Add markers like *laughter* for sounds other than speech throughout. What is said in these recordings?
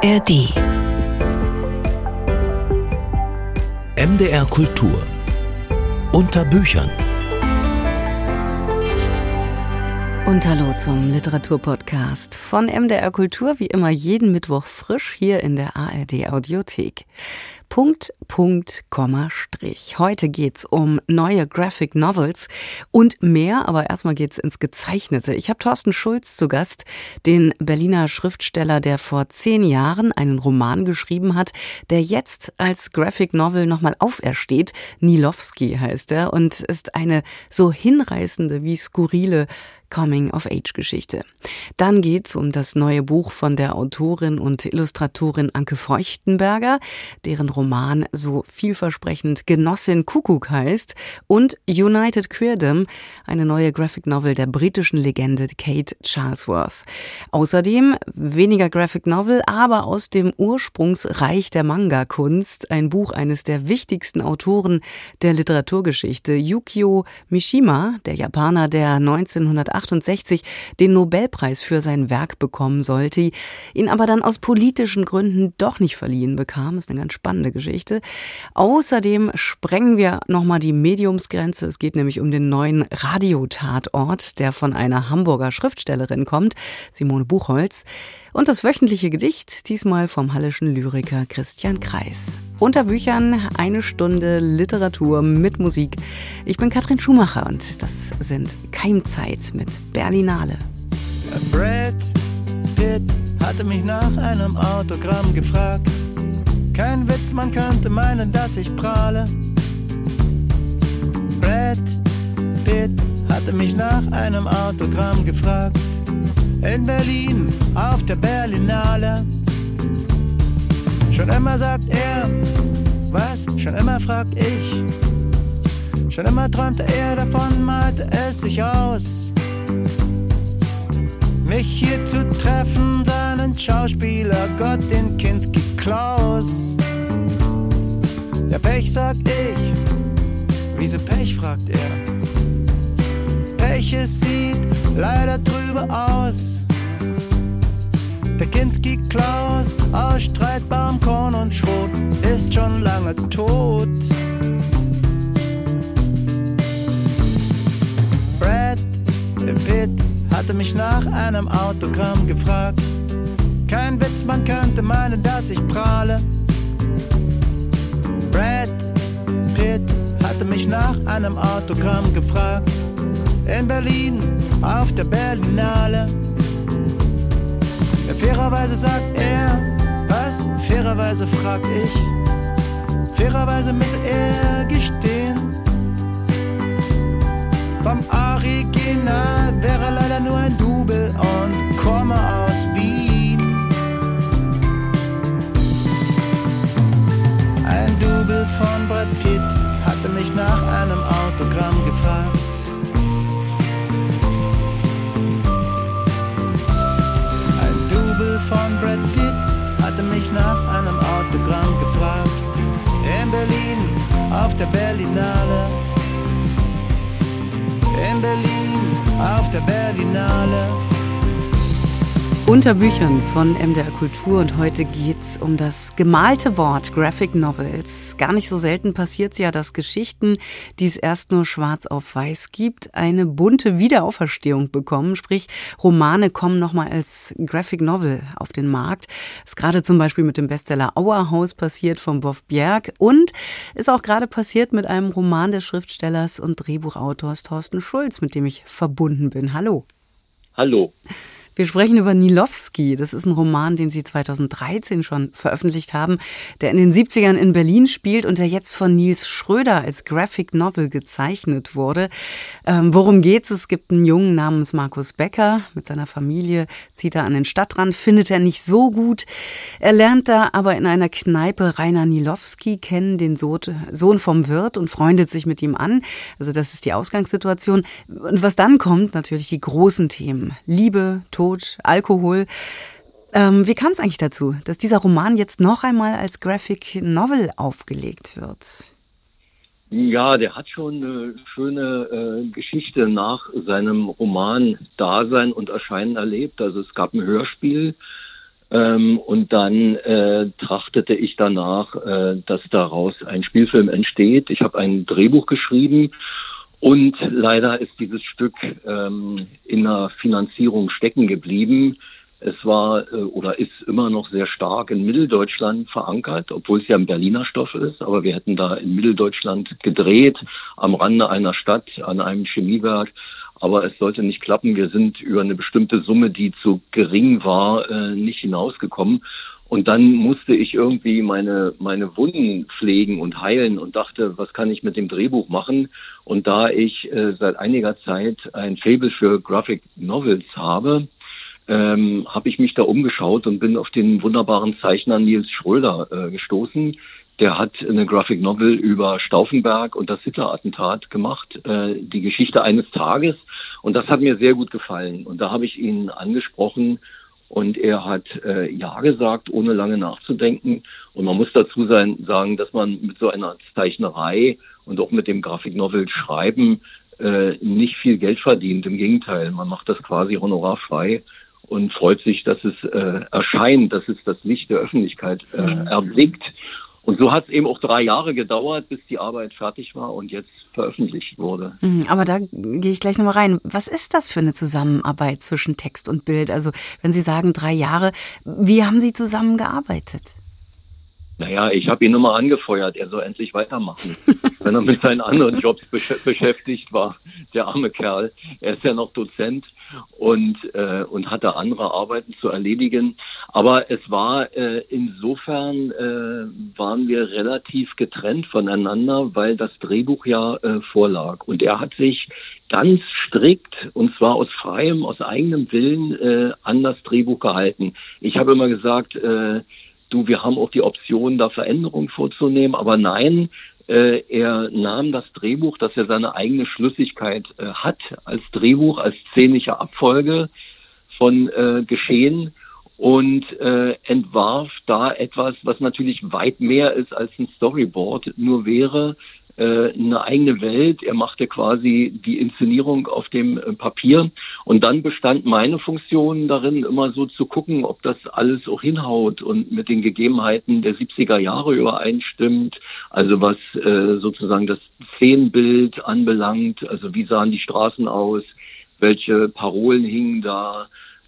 ARD. MDR Kultur. Unter Büchern. Und hallo zum Literaturpodcast von MDR Kultur, wie immer jeden Mittwoch frisch hier in der ARD Audiothek. Punkt, Punkt, Komma, Strich. Heute geht's um neue Graphic Novels und mehr, aber erstmal geht's ins Gezeichnete. Ich habe Thorsten Schulz zu Gast, den Berliner Schriftsteller, der vor zehn Jahren einen Roman geschrieben hat, der jetzt als Graphic Novel nochmal aufersteht. Nilowski heißt er und ist eine so hinreißende wie skurrile Coming-of-Age-Geschichte. Dann geht's um das neue Buch von der Autorin und Illustratorin Anke Feuchtenberger, deren Roman so vielversprechend Genossin Kuckuck heißt, und United Queerdom, eine neue Graphic Novel der britischen Legende Kate Charlesworth. Außerdem weniger Graphic Novel, aber aus dem Ursprungsreich der Manga-Kunst, ein Buch eines der wichtigsten Autoren der Literaturgeschichte, Yukio Mishima, der Japaner, der 1980 1968 den Nobelpreis für sein Werk bekommen sollte, ihn aber dann aus politischen Gründen doch nicht verliehen bekam. Ist eine ganz spannende Geschichte. Außerdem sprengen wir nochmal die Mediumsgrenze. Es geht nämlich um den neuen Radiotatort, der von einer Hamburger Schriftstellerin kommt, Simone Buchholz. Und das wöchentliche Gedicht, diesmal vom hallischen Lyriker Christian Kreis. Unter Büchern eine Stunde Literatur mit Musik. Ich bin Katrin Schumacher und das sind Keimzeit mit Berlinale. Brad Pitt hatte mich nach einem Autogramm gefragt. Kein Witz, man könnte meinen, dass ich prahle. Brad Pitt hatte mich nach einem Autogramm gefragt in Berlin auf der Berlinale. Schon immer sagt er, was? Schon immer fragt ich. Schon immer träumte er davon, malte es sich aus. Mich hier zu treffen, seinen Schauspieler, Gott, den Kinski Klaus. Ja, Pech, sag ich. Wieso Pech, fragt er. Pech, es sieht leider trübe aus. Der Kinski Klaus aus streitbarem Korn und Schrot ist schon lange tot. Hatte mich nach einem Autogramm gefragt. Kein Witz, man könnte meinen, dass ich prahle. Brad Pitt hatte mich nach einem Autogramm gefragt in Berlin auf der Berlinale. Fairerweise sagt er, was? Fairerweise frag ich. Fairerweise müsse er gestehen. Vom Original wäre leider nur ein Double und komme aus Wien. Ein Double von Brad Pitt hatte mich nach einem Autogramm gefragt. von Brad Pitt hatte mich nach einem Autogramm gefragt. In Berlin auf der Berlinale. In Berlin auf der Berlinale. Unter Büchern von MDR Kultur und heute geht's um das gemalte Wort Graphic Novels. Gar nicht so selten passiert es ja, dass Geschichten, die es erst nur schwarz auf weiß gibt, eine bunte Wiederauferstehung bekommen. Sprich, Romane kommen nochmal als Graphic Novel auf den Markt. ist gerade zum Beispiel mit dem Bestseller Auerhaus passiert von Wolf Bjerg und ist auch gerade passiert mit einem Roman des Schriftstellers und Drehbuchautors Thorsten Schulz, mit dem ich verbunden bin. Hallo. Hallo. Wir sprechen über Nilowski. Das ist ein Roman, den Sie 2013 schon veröffentlicht haben, der in den 70ern in Berlin spielt und der jetzt von Nils Schröder als Graphic Novel gezeichnet wurde. Ähm, worum geht's? Es gibt einen Jungen namens Markus Becker. Mit seiner Familie zieht er an den Stadtrand, findet er nicht so gut. Er lernt da aber in einer Kneipe Rainer Nilowski kennen, den Sohn vom Wirt und freundet sich mit ihm an. Also das ist die Ausgangssituation. Und was dann kommt, natürlich die großen Themen. Liebe, Tod, Tod, Alkohol. Ähm, wie kam es eigentlich dazu, dass dieser Roman jetzt noch einmal als Graphic Novel aufgelegt wird? Ja, der hat schon eine schöne äh, Geschichte nach seinem Roman Dasein und Erscheinen erlebt. Also es gab ein Hörspiel Ähm, und dann äh, trachtete ich danach, äh, dass daraus ein Spielfilm entsteht. Ich habe ein Drehbuch geschrieben und leider ist dieses Stück ähm, in der Finanzierung stecken geblieben. Es war äh, oder ist immer noch sehr stark in Mitteldeutschland verankert, obwohl es ja ein Berliner Stoff ist. Aber wir hätten da in Mitteldeutschland gedreht, am Rande einer Stadt, an einem Chemiewerk. Aber es sollte nicht klappen. Wir sind über eine bestimmte Summe, die zu gering war, äh, nicht hinausgekommen. Und dann musste ich irgendwie meine, meine Wunden pflegen und heilen und dachte, was kann ich mit dem Drehbuch machen? Und da ich äh, seit einiger Zeit ein Fable für Graphic Novels habe, ähm, habe ich mich da umgeschaut und bin auf den wunderbaren Zeichner Nils Schröder äh, gestoßen. Der hat eine Graphic Novel über Stauffenberg und das Hitler-Attentat gemacht, äh, die Geschichte eines Tages. Und das hat mir sehr gut gefallen. Und da habe ich ihn angesprochen und er hat äh, Ja gesagt, ohne lange nachzudenken. Und man muss dazu sein, sagen, dass man mit so einer Zeichnerei und auch mit dem Grafiknovel schreiben äh, nicht viel Geld verdient. Im Gegenteil, man macht das quasi honorarfrei und freut sich, dass es äh, erscheint, dass es das Licht der Öffentlichkeit äh, mhm. erblickt. Und so hat es eben auch drei Jahre gedauert, bis die Arbeit fertig war und jetzt veröffentlicht wurde. Mhm, aber da gehe ich gleich nochmal rein. Was ist das für eine Zusammenarbeit zwischen Text und Bild? Also wenn Sie sagen drei Jahre, wie haben Sie zusammengearbeitet? Naja, ich habe ihn immer angefeuert, er soll endlich weitermachen, *laughs* wenn er mit seinen anderen Jobs besch beschäftigt war, der arme Kerl. Er ist ja noch Dozent und, äh, und hatte andere Arbeiten zu erledigen. Aber es war äh, insofern äh, waren wir relativ getrennt voneinander, weil das Drehbuch ja äh, vorlag. Und er hat sich ganz strikt und zwar aus freiem, aus eigenem Willen äh, an das Drehbuch gehalten. Ich habe immer gesagt, äh, du, wir haben auch die Option, da Veränderungen vorzunehmen, aber nein, äh, er nahm das Drehbuch, dass er seine eigene Schlüssigkeit äh, hat, als Drehbuch, als szenische Abfolge von äh, Geschehen und äh, entwarf da etwas, was natürlich weit mehr ist als ein Storyboard, nur wäre äh, eine eigene Welt. Er machte quasi die Inszenierung auf dem äh, Papier. Und dann bestand meine Funktion darin, immer so zu gucken, ob das alles auch hinhaut und mit den Gegebenheiten der 70er Jahre übereinstimmt. Also was äh, sozusagen das Szenenbild anbelangt. Also wie sahen die Straßen aus? Welche Parolen hingen da?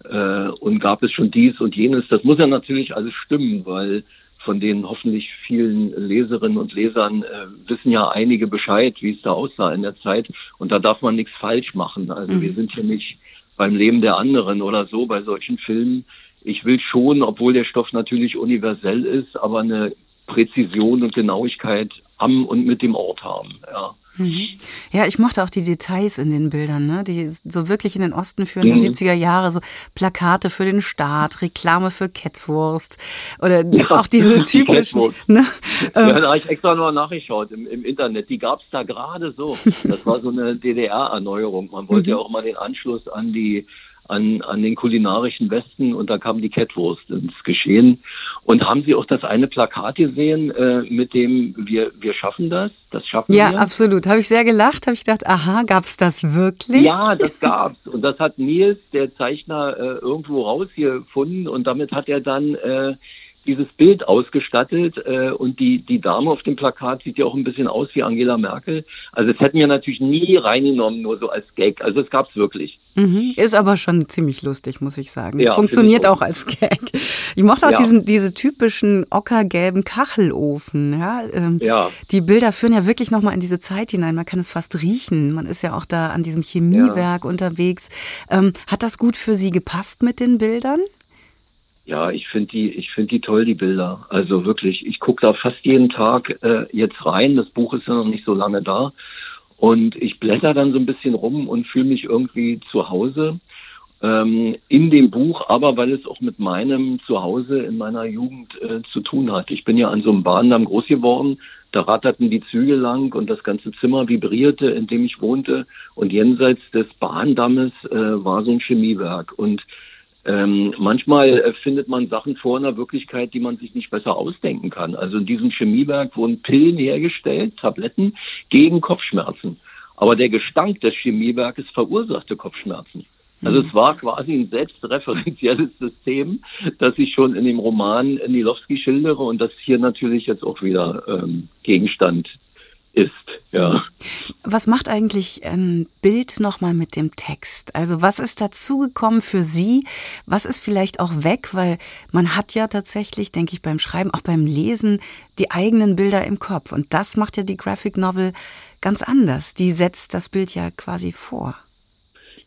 Äh, und gab es schon dies und jenes? Das muss ja natürlich alles stimmen, weil von den hoffentlich vielen Leserinnen und Lesern äh, wissen ja einige Bescheid, wie es da aussah in der Zeit. Und da darf man nichts falsch machen. Also mhm. wir sind hier nicht beim Leben der anderen oder so bei solchen Filmen. Ich will schon, obwohl der Stoff natürlich universell ist, aber eine Präzision und Genauigkeit am und mit dem Ort haben. Ja. Mhm. Ja, ich mochte auch die Details in den Bildern, ne? die so wirklich in den Osten führen, mhm. die 70er Jahre, so Plakate für den Staat, Reklame für Kettwurst oder *laughs* ja, auch diese typischen. Die ne? Ja, ähm, da habe ich extra nur nachgeschaut im, im Internet, die gab es da gerade so. Das war so eine DDR-Erneuerung. Man wollte mhm. ja auch mal den Anschluss an die an, an den kulinarischen Westen und da kam die Kettwurst ins Geschehen. Und haben Sie auch das eine Plakat gesehen äh, mit dem wir, wir schaffen das? Das schaffen ja, wir? Ja, absolut. Habe ich sehr gelacht, habe ich gedacht, aha, gab es das wirklich? Ja, das gab's. Und das hat Nils, der Zeichner, äh, irgendwo rausgefunden und damit hat er dann äh, dieses Bild ausgestattet äh, und die, die Dame auf dem Plakat sieht ja auch ein bisschen aus wie Angela Merkel. Also das hätten wir natürlich nie reingenommen, nur so als Gag. Also es gab's wirklich. Mhm. Ist aber schon ziemlich lustig, muss ich sagen. Ja, Funktioniert auch als Gag. Ich mochte auch ja. diesen, diese typischen ockergelben Kachelofen. Ja? Ähm, ja. Die Bilder führen ja wirklich nochmal in diese Zeit hinein. Man kann es fast riechen. Man ist ja auch da an diesem Chemiewerk ja. unterwegs. Ähm, hat das gut für Sie gepasst mit den Bildern? Ja, ich finde die, ich finde die toll, die Bilder. Also wirklich, ich gucke da fast jeden Tag äh, jetzt rein. Das Buch ist ja noch nicht so lange da. Und ich blätter dann so ein bisschen rum und fühle mich irgendwie zu Hause ähm, in dem Buch, aber weil es auch mit meinem Zuhause in meiner Jugend äh, zu tun hat. Ich bin ja an so einem Bahndamm groß geworden. Da ratterten die Züge lang und das ganze Zimmer vibrierte, in dem ich wohnte. Und jenseits des Bahndammes äh, war so ein Chemiewerk. Und ähm, manchmal äh, findet man Sachen vor in der Wirklichkeit, die man sich nicht besser ausdenken kann. Also in diesem Chemiewerk wurden Pillen hergestellt, Tabletten gegen Kopfschmerzen. Aber der Gestank des Chemiewerkes verursachte Kopfschmerzen. Also es war quasi ein selbstreferenzielles *laughs* System, das ich schon in dem Roman Nilowski schildere und das hier natürlich jetzt auch wieder ähm, Gegenstand ist, ja. Was macht eigentlich ein Bild nochmal mit dem Text? Also was ist dazugekommen für Sie? Was ist vielleicht auch weg? Weil man hat ja tatsächlich, denke ich, beim Schreiben, auch beim Lesen die eigenen Bilder im Kopf. Und das macht ja die Graphic Novel ganz anders. Die setzt das Bild ja quasi vor.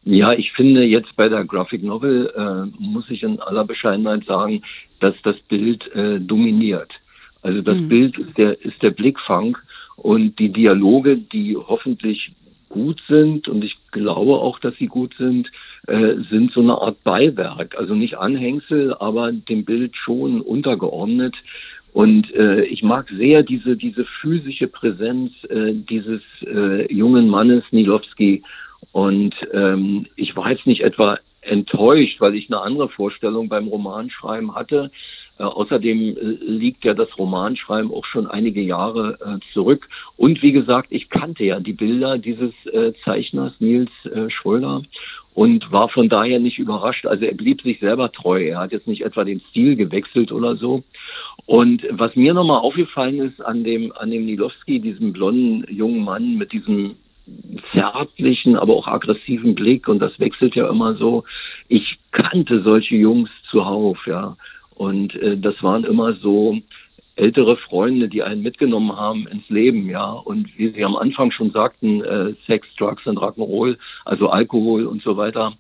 Ja, ich finde jetzt bei der Graphic Novel äh, muss ich in aller Bescheidenheit sagen, dass das Bild äh, dominiert. Also das mhm. Bild ist der, ist der Blickfang und die Dialoge, die hoffentlich gut sind und ich glaube auch, dass sie gut sind, äh, sind so eine Art Beiwerk, also nicht Anhängsel, aber dem Bild schon untergeordnet. Und äh, ich mag sehr diese diese physische Präsenz äh, dieses äh, jungen Mannes Nilowski. Und ähm, ich war jetzt nicht etwa enttäuscht, weil ich eine andere Vorstellung beim Romanschreiben hatte. Äh, außerdem äh, liegt ja das Romanschreiben auch schon einige Jahre äh, zurück. Und wie gesagt, ich kannte ja die Bilder dieses äh, Zeichners Nils äh, Schröder und war von daher nicht überrascht. Also er blieb sich selber treu. Er hat jetzt nicht etwa den Stil gewechselt oder so. Und was mir nochmal aufgefallen ist an dem, an dem Nilowski, diesem blonden jungen Mann mit diesem zärtlichen, aber auch aggressiven Blick und das wechselt ja immer so. Ich kannte solche Jungs zuhauf, ja. Und äh, das waren immer so ältere Freunde, die einen mitgenommen haben ins Leben, ja. Und wie Sie am Anfang schon sagten, äh, Sex, Drugs und Rock'n'Roll, also Alkohol und so weiter,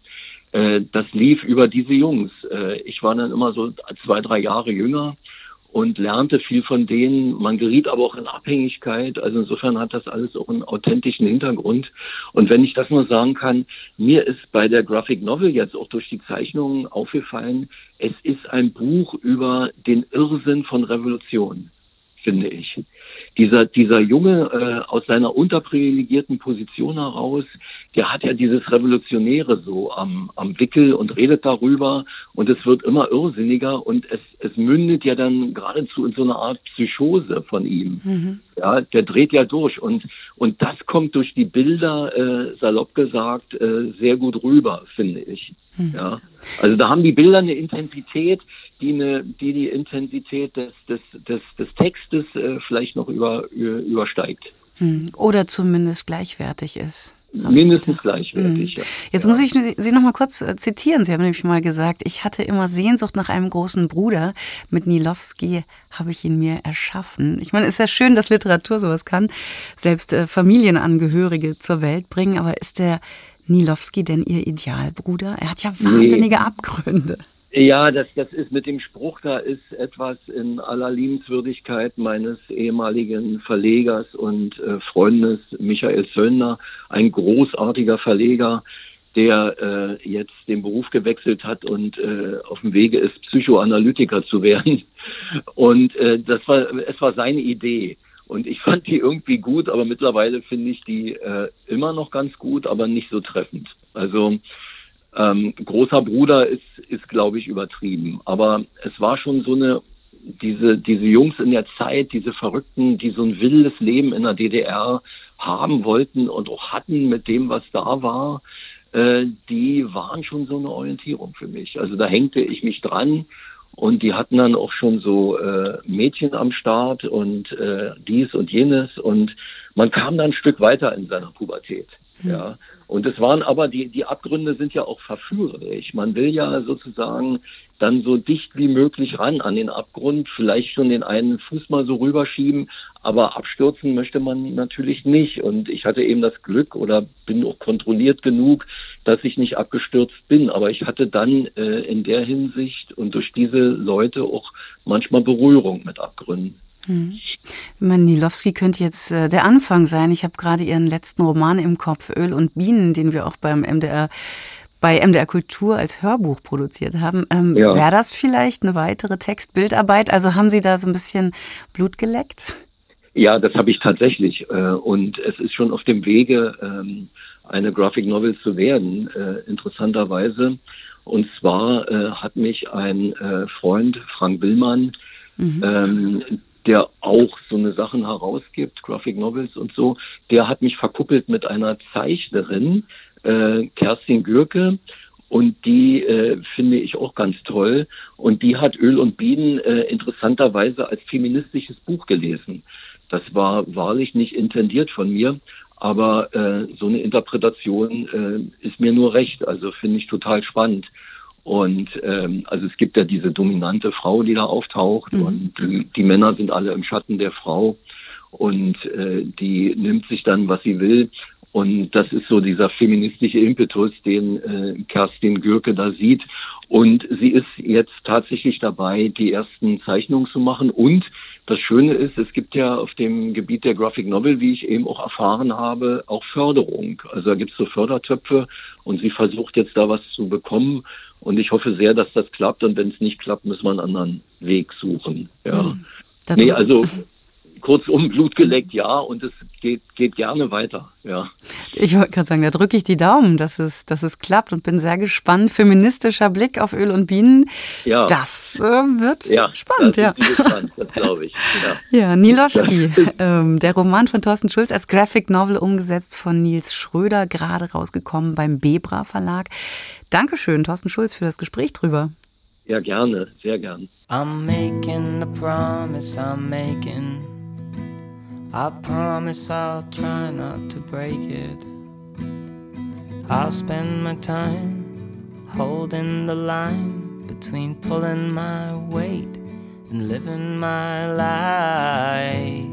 äh, das lief über diese Jungs. Äh, ich war dann immer so zwei, drei Jahre jünger und lernte viel von denen. Man geriet aber auch in Abhängigkeit. Also insofern hat das alles auch einen authentischen Hintergrund. Und wenn ich das nur sagen kann, mir ist bei der Graphic Novel jetzt auch durch die Zeichnungen aufgefallen, es ist ein Buch über den Irrsinn von Revolution, finde ich dieser, dieser Junge äh, aus seiner unterprivilegierten Position heraus, der hat ja dieses Revolutionäre so am, am Wickel und redet darüber und es wird immer irrsinniger und es, es mündet ja dann geradezu in so eine Art Psychose von ihm. Mhm. Ja, der dreht ja durch und, und das kommt durch die Bilder, äh, salopp gesagt, äh, sehr gut rüber, finde ich. Mhm. Ja, also da haben die Bilder eine Intensität, die eine, die, die Intensität des, des, des, des Textes äh, vielleicht noch über, übersteigt. Hm. Oder zumindest gleichwertig ist. Mindestens gleichwertig, hm. ja. Jetzt ja. muss ich Sie noch mal kurz äh, zitieren. Sie haben nämlich mal gesagt, ich hatte immer Sehnsucht nach einem großen Bruder. Mit Nilowski habe ich ihn mir erschaffen. Ich meine, es ist ja schön, dass Literatur sowas kann, selbst äh, Familienangehörige zur Welt bringen. Aber ist der Nilowski denn Ihr Idealbruder? Er hat ja wahnsinnige nee. Abgründe. Ja, das, das ist mit dem Spruch, da ist etwas in aller Liebenswürdigkeit meines ehemaligen Verlegers und äh, Freundes Michael Söllner, ein großartiger Verleger, der äh, jetzt den Beruf gewechselt hat und äh, auf dem Wege ist, Psychoanalytiker zu werden. Und äh, das war, es war seine Idee. Und ich fand die irgendwie gut, aber mittlerweile finde ich die äh, immer noch ganz gut, aber nicht so treffend. Also ähm, großer Bruder ist, ist glaube ich, übertrieben. Aber es war schon so eine, diese, diese Jungs in der Zeit, diese Verrückten, die so ein wildes Leben in der DDR haben wollten und auch hatten mit dem, was da war, äh, die waren schon so eine Orientierung für mich. Also da hängte ich mich dran und die hatten dann auch schon so äh, Mädchen am Start und äh, dies und jenes und man kam dann ein Stück weiter in seiner Pubertät. Ja. Und es waren aber, die, die Abgründe sind ja auch verführerisch. Man will ja sozusagen dann so dicht wie möglich ran an den Abgrund, vielleicht schon den einen Fuß mal so rüberschieben, aber abstürzen möchte man natürlich nicht. Und ich hatte eben das Glück oder bin auch kontrolliert genug, dass ich nicht abgestürzt bin. Aber ich hatte dann äh, in der Hinsicht und durch diese Leute auch manchmal Berührung mit Abgründen. Hm. Manilowski könnte jetzt äh, der Anfang sein. Ich habe gerade Ihren letzten Roman im Kopf, Öl und Bienen, den wir auch beim MDR bei MDR Kultur als Hörbuch produziert haben. Ähm, ja. Wäre das vielleicht eine weitere Textbildarbeit? Also haben Sie da so ein bisschen Blut geleckt? Ja, das habe ich tatsächlich. Äh, und es ist schon auf dem Wege, ähm, eine Graphic Novel zu werden, äh, interessanterweise. Und zwar äh, hat mich ein Freund, Frank Willmann, mhm. Ähm, der auch so eine Sachen herausgibt, Graphic Novels und so, der hat mich verkuppelt mit einer Zeichnerin, äh, Kerstin Gürke. und die äh, finde ich auch ganz toll. Und die hat Öl und Bienen äh, interessanterweise als feministisches Buch gelesen. Das war wahrlich nicht intendiert von mir, aber äh, so eine Interpretation äh, ist mir nur recht. Also finde ich total spannend. Und ähm, also es gibt ja diese dominante Frau, die da auftaucht mhm. und die Männer sind alle im Schatten der Frau und äh, die nimmt sich dann, was sie will. Und das ist so dieser feministische Impetus, den äh, Kerstin Gürke da sieht. Und sie ist jetzt tatsächlich dabei, die ersten Zeichnungen zu machen. Und das Schöne ist, es gibt ja auf dem Gebiet der Graphic Novel, wie ich eben auch erfahren habe, auch Förderung. Also da gibt es so Fördertöpfe und sie versucht jetzt da was zu bekommen. Und ich hoffe sehr, dass das klappt. Und wenn es nicht klappt, müssen wir einen anderen Weg suchen. Ja. Mhm. Nee, also *laughs* kurzum Blut geleckt, ja, und es geht, geht gerne weiter, ja. Ich wollte gerade sagen, da drücke ich die Daumen, dass es, dass es klappt und bin sehr gespannt. Feministischer Blick auf Öl und Bienen, ja. das äh, wird ja, spannend, ja. Gespannt, das glaube ich. Ja, *laughs* ja Nilowski, ähm, der Roman von Thorsten Schulz als Graphic Novel umgesetzt von Nils Schröder, gerade rausgekommen beim Bebra Verlag. Dankeschön, Thorsten Schulz, für das Gespräch drüber. Ja, gerne, sehr gern. I'm making the promise I'm making. I promise I'll try not to break it. I'll spend my time holding the line between pulling my weight and living my life.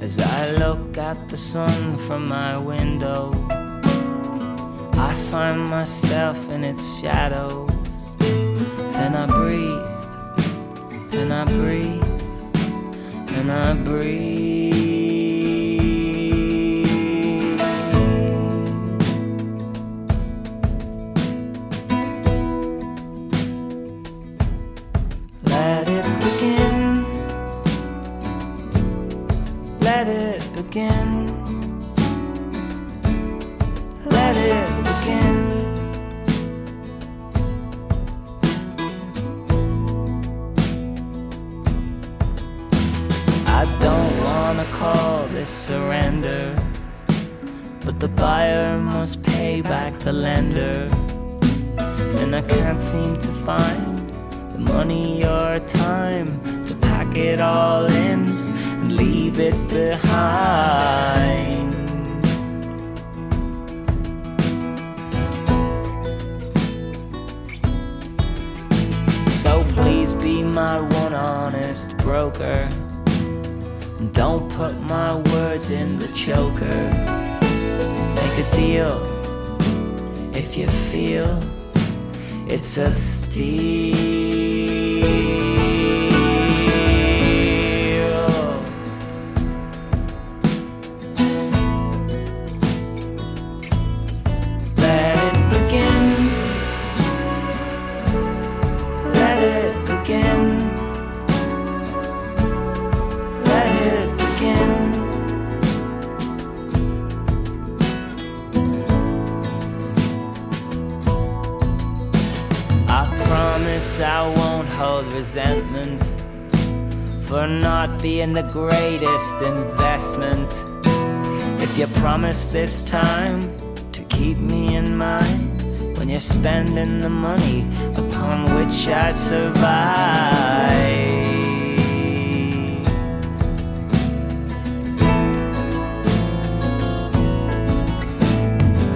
As I look at the sun from my window, I find myself in its shadow and I breathe, and I breathe, and I breathe. Let it begin. Let it begin. This surrender. But the buyer must pay back the lender. And I can't seem to find the money or time to pack it all in and leave it behind. So please be my one honest broker. Don't put my words in the choker. Make a deal if you feel it's a steal. The greatest investment. If you promise this time to keep me in mind when you're spending the money upon which I survive.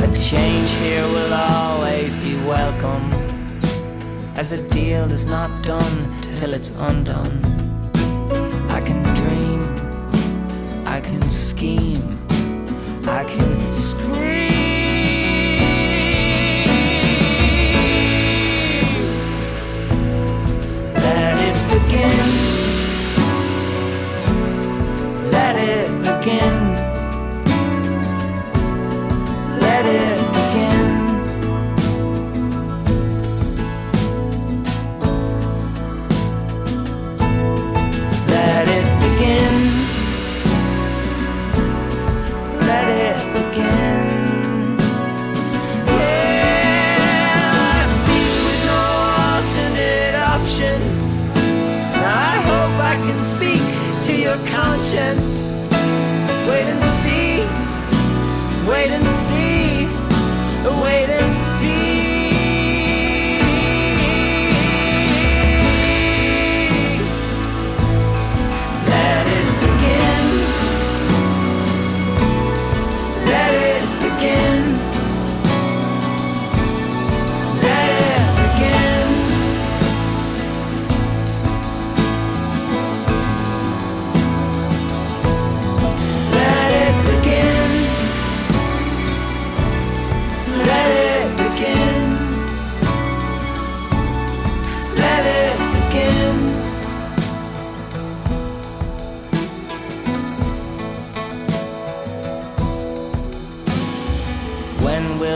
A change here will always be welcome as a deal is not done till it's undone. Scheme, I can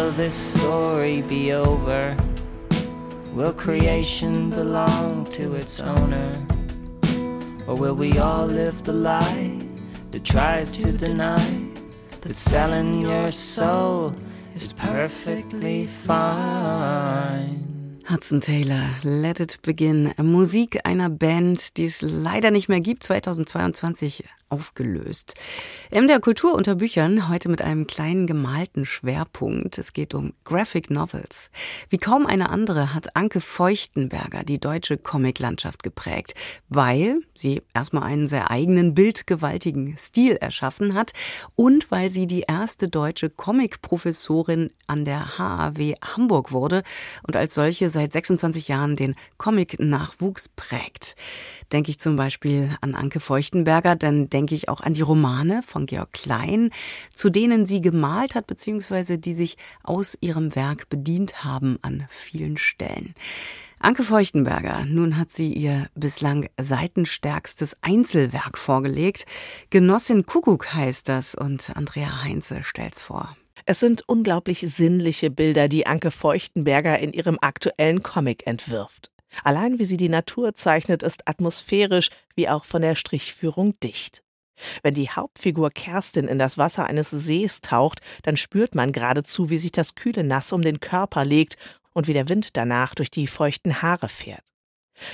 will this story be over? Will creation belong to its owner? Or will we all live the lie that tries to deny that selling your soul is perfectly fine? Hudson Taylor, Let It Begin. Musik einer Band, die es leider nicht mehr gibt, 2022 aufgelöst. MDR Kultur unter Büchern, heute mit einem kleinen gemalten Schwerpunkt. Es geht um Graphic Novels. Wie kaum eine andere hat Anke Feuchtenberger die deutsche Comiclandschaft geprägt, weil sie erstmal einen sehr eigenen, bildgewaltigen Stil erschaffen hat und weil sie die erste deutsche Comicprofessorin an der HAW Hamburg wurde und als solche seit 26 Jahren den Comic-Nachwuchs prägt. Denke ich zum Beispiel an Anke Feuchtenberger, dann denke ich auch an die Romane von Georg Klein, zu denen sie gemalt hat, beziehungsweise die sich aus ihrem Werk bedient haben an vielen Stellen. Anke Feuchtenberger, nun hat sie ihr bislang seitenstärkstes Einzelwerk vorgelegt. Genossin Kuckuck heißt das und Andrea Heinze stellt's vor. Es sind unglaublich sinnliche Bilder, die Anke Feuchtenberger in ihrem aktuellen Comic entwirft. Allein wie sie die Natur zeichnet, ist atmosphärisch wie auch von der Strichführung dicht. Wenn die Hauptfigur Kerstin in das Wasser eines Sees taucht, dann spürt man geradezu, wie sich das kühle Nass um den Körper legt und wie der Wind danach durch die feuchten Haare fährt.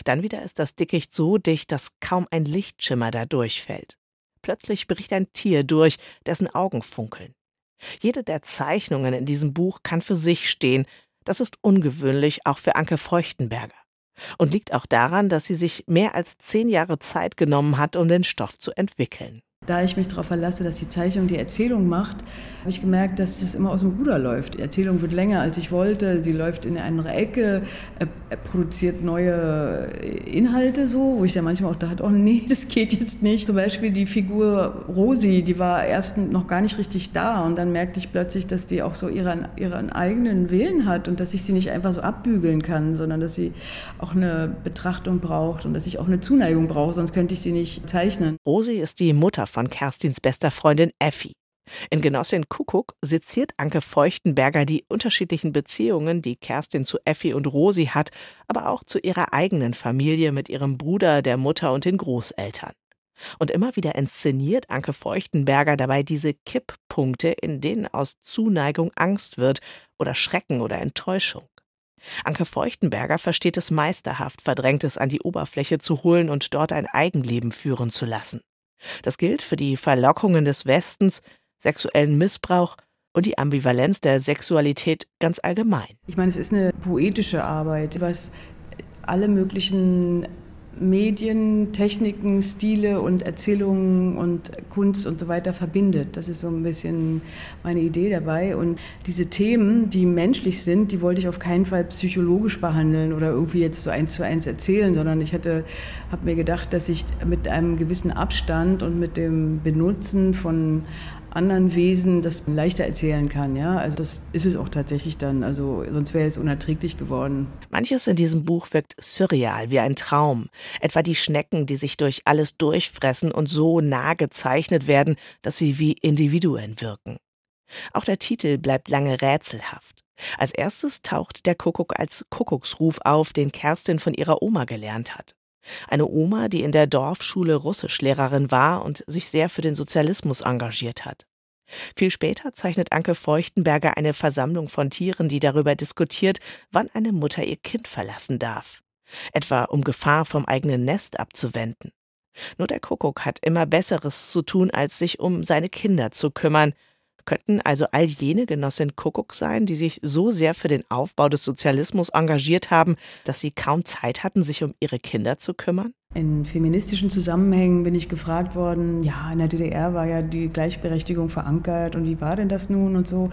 Dann wieder ist das Dickicht so dicht, dass kaum ein Lichtschimmer da durchfällt. Plötzlich bricht ein Tier durch, dessen Augen funkeln. Jede der Zeichnungen in diesem Buch kann für sich stehen. Das ist ungewöhnlich, auch für Anke Feuchtenberger. Und liegt auch daran, dass sie sich mehr als zehn Jahre Zeit genommen hat, um den Stoff zu entwickeln. Da ich mich darauf verlasse, dass die Zeichnung die Erzählung macht, habe ich gemerkt, dass es immer aus dem Ruder läuft. Die Erzählung wird länger, als ich wollte. Sie läuft in eine andere Ecke, er, er produziert neue Inhalte so, wo ich dann manchmal auch dachte, oh nee, *laughs* das geht jetzt nicht. Zum Beispiel die Figur Rosi, die war erst noch gar nicht richtig da und dann merkte ich plötzlich, dass die auch so ihren, ihren eigenen Willen hat und dass ich sie nicht einfach so abbügeln kann, sondern dass sie auch eine Betrachtung braucht und dass ich auch eine Zuneigung brauche, sonst könnte ich sie nicht zeichnen. Rosi ist die Mutter von Kerstins bester Freundin Effi. In Genossin Kuckuck seziert Anke Feuchtenberger die unterschiedlichen Beziehungen, die Kerstin zu Effi und Rosi hat, aber auch zu ihrer eigenen Familie mit ihrem Bruder, der Mutter und den Großeltern. Und immer wieder inszeniert Anke Feuchtenberger dabei diese Kipppunkte, in denen aus Zuneigung Angst wird oder Schrecken oder Enttäuschung. Anke Feuchtenberger versteht es meisterhaft, Verdrängtes an die Oberfläche zu holen und dort ein Eigenleben führen zu lassen. Das gilt für die Verlockungen des Westens, sexuellen Missbrauch und die Ambivalenz der Sexualität ganz allgemein. Ich meine, es ist eine poetische Arbeit, was alle möglichen Medien, Techniken, Stile und Erzählungen und Kunst und so weiter verbindet. Das ist so ein bisschen meine Idee dabei. Und diese Themen, die menschlich sind, die wollte ich auf keinen Fall psychologisch behandeln oder irgendwie jetzt so eins zu eins erzählen, sondern ich hatte, habe mir gedacht, dass ich mit einem gewissen Abstand und mit dem Benutzen von anderen Wesen das leichter erzählen kann. Ja? Also das ist es auch tatsächlich dann. Also sonst wäre es unerträglich geworden. Manches in diesem Buch wirkt surreal, wie ein Traum. Etwa die Schnecken, die sich durch alles durchfressen und so nah gezeichnet werden, dass sie wie Individuen wirken. Auch der Titel bleibt lange rätselhaft. Als erstes taucht der Kuckuck als Kuckucksruf auf, den Kerstin von ihrer Oma gelernt hat. Eine Oma, die in der Dorfschule Russischlehrerin war und sich sehr für den Sozialismus engagiert hat. Viel später zeichnet Anke Feuchtenberger eine Versammlung von Tieren, die darüber diskutiert, wann eine Mutter ihr Kind verlassen darf. Etwa um Gefahr vom eigenen Nest abzuwenden. Nur der Kuckuck hat immer Besseres zu tun, als sich um seine Kinder zu kümmern. Könnten also all jene Genossin Kuckuck sein, die sich so sehr für den Aufbau des Sozialismus engagiert haben, dass sie kaum Zeit hatten, sich um ihre Kinder zu kümmern? In feministischen Zusammenhängen bin ich gefragt worden, ja, in der DDR war ja die Gleichberechtigung verankert und wie war denn das nun und so.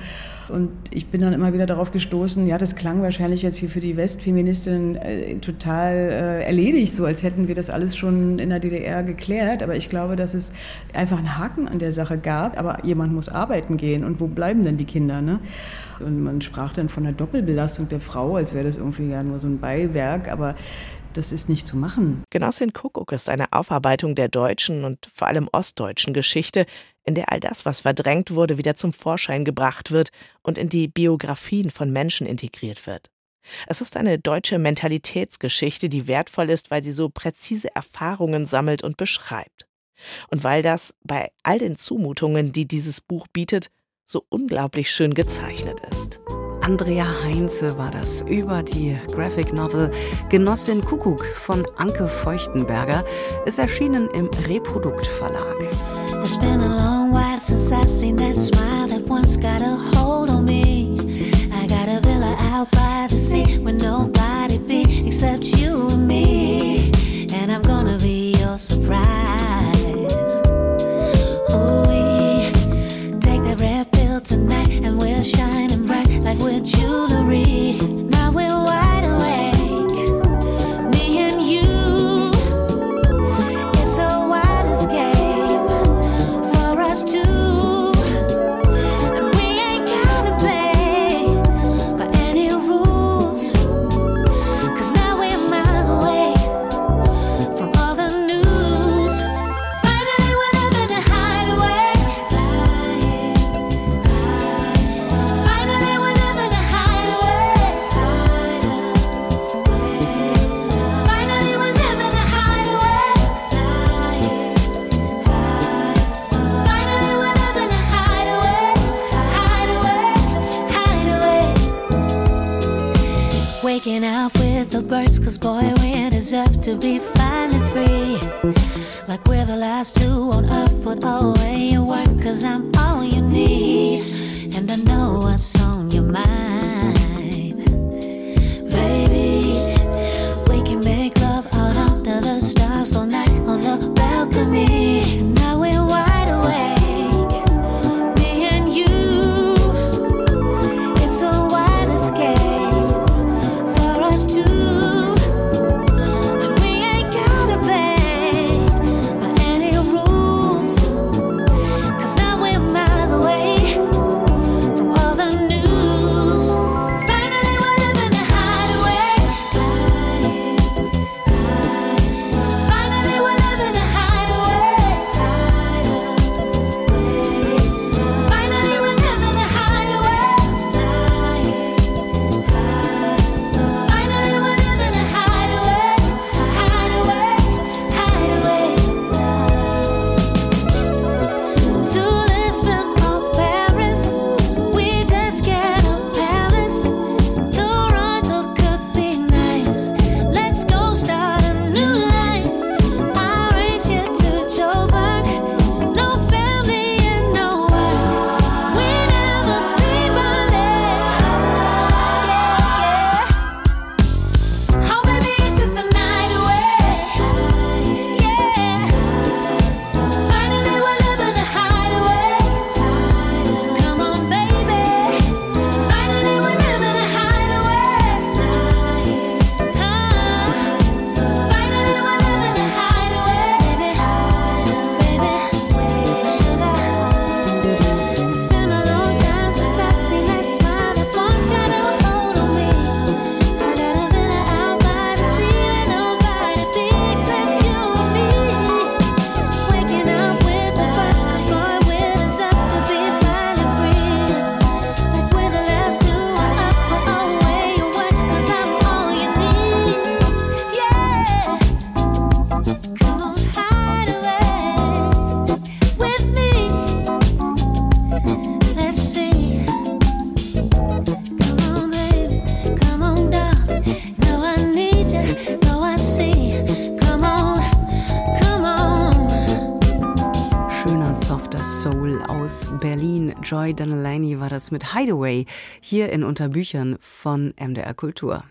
Und ich bin dann immer wieder darauf gestoßen, ja, das klang wahrscheinlich jetzt hier für die Westfeministinnen äh, total äh, erledigt, so als hätten wir das alles schon in der DDR geklärt. Aber ich glaube, dass es einfach einen Haken an der Sache gab. Aber jemand muss arbeiten gehen und wo bleiben denn die Kinder? Ne? Und man sprach dann von der Doppelbelastung der Frau, als wäre das irgendwie ja nur so ein Beiwerk. Aber das ist nicht zu machen. Genossin Kuckuck ist eine Aufarbeitung der deutschen und vor allem ostdeutschen Geschichte, in der all das, was verdrängt wurde, wieder zum Vorschein gebracht wird und in die Biografien von Menschen integriert wird. Es ist eine deutsche Mentalitätsgeschichte, die wertvoll ist, weil sie so präzise Erfahrungen sammelt und beschreibt. Und weil das bei all den Zumutungen, die dieses Buch bietet, so unglaublich schön gezeichnet ist. Andrea Heinze war das über die Graphic Novel Genossin Kuckuck von Anke Feuchtenberger, ist erschienen im Reprodukt Verlag. It's been a long while since I seen that smile that once got a hold on me. I got villa out by the sea where nobody be except you and me. And I'm gonna be your surprise. Ooh, take that red pill tonight and we'll shine jewelry. Like we deserve to be finally free. Like we're the last two on earth, put away your work, cause I'm all you need. And I know what's on your mind. Mit Hideaway hier in Unterbüchern von MDR Kultur.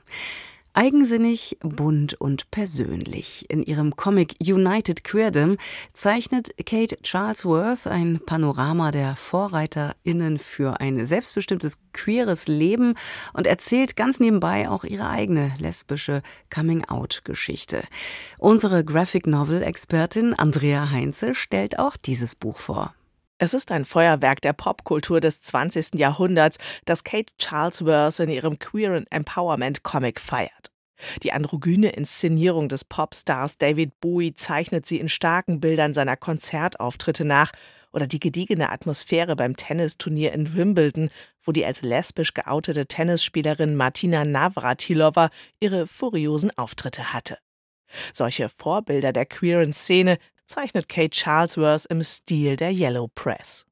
Eigensinnig, bunt und persönlich. In ihrem Comic United Queerdom zeichnet Kate Charlesworth ein Panorama der VorreiterInnen für ein selbstbestimmtes queeres Leben und erzählt ganz nebenbei auch ihre eigene lesbische Coming-out-Geschichte. Unsere Graphic Novel-Expertin Andrea Heinze stellt auch dieses Buch vor. Es ist ein Feuerwerk der Popkultur des 20. Jahrhunderts, das Kate Charlesworth in ihrem Queer Empowerment Comic feiert. Die androgyne Inszenierung des Popstars David Bowie zeichnet sie in starken Bildern seiner Konzertauftritte nach oder die gediegene Atmosphäre beim Tennisturnier in Wimbledon, wo die als lesbisch geoutete Tennisspielerin Martina Navratilova ihre furiosen Auftritte hatte. Solche Vorbilder der queeren Szene zeichnet Kate Charlesworth im Stil der Yellow Press.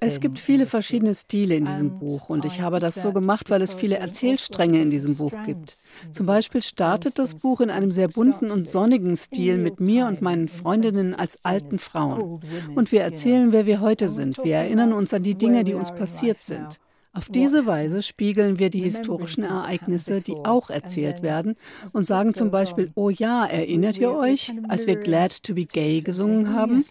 Es gibt viele verschiedene Stile in diesem Buch und ich habe das so gemacht, weil es viele Erzählstränge in diesem Buch gibt. Zum Beispiel startet das Buch in einem sehr bunten und sonnigen Stil mit mir und meinen Freundinnen als alten Frauen. Und wir erzählen, wer wir heute sind. Wir erinnern uns an die Dinge, die uns passiert sind. Auf diese Weise spiegeln wir die historischen Ereignisse, die auch erzählt werden, und sagen zum Beispiel, oh ja, erinnert ihr euch, als wir Glad to be Gay gesungen haben?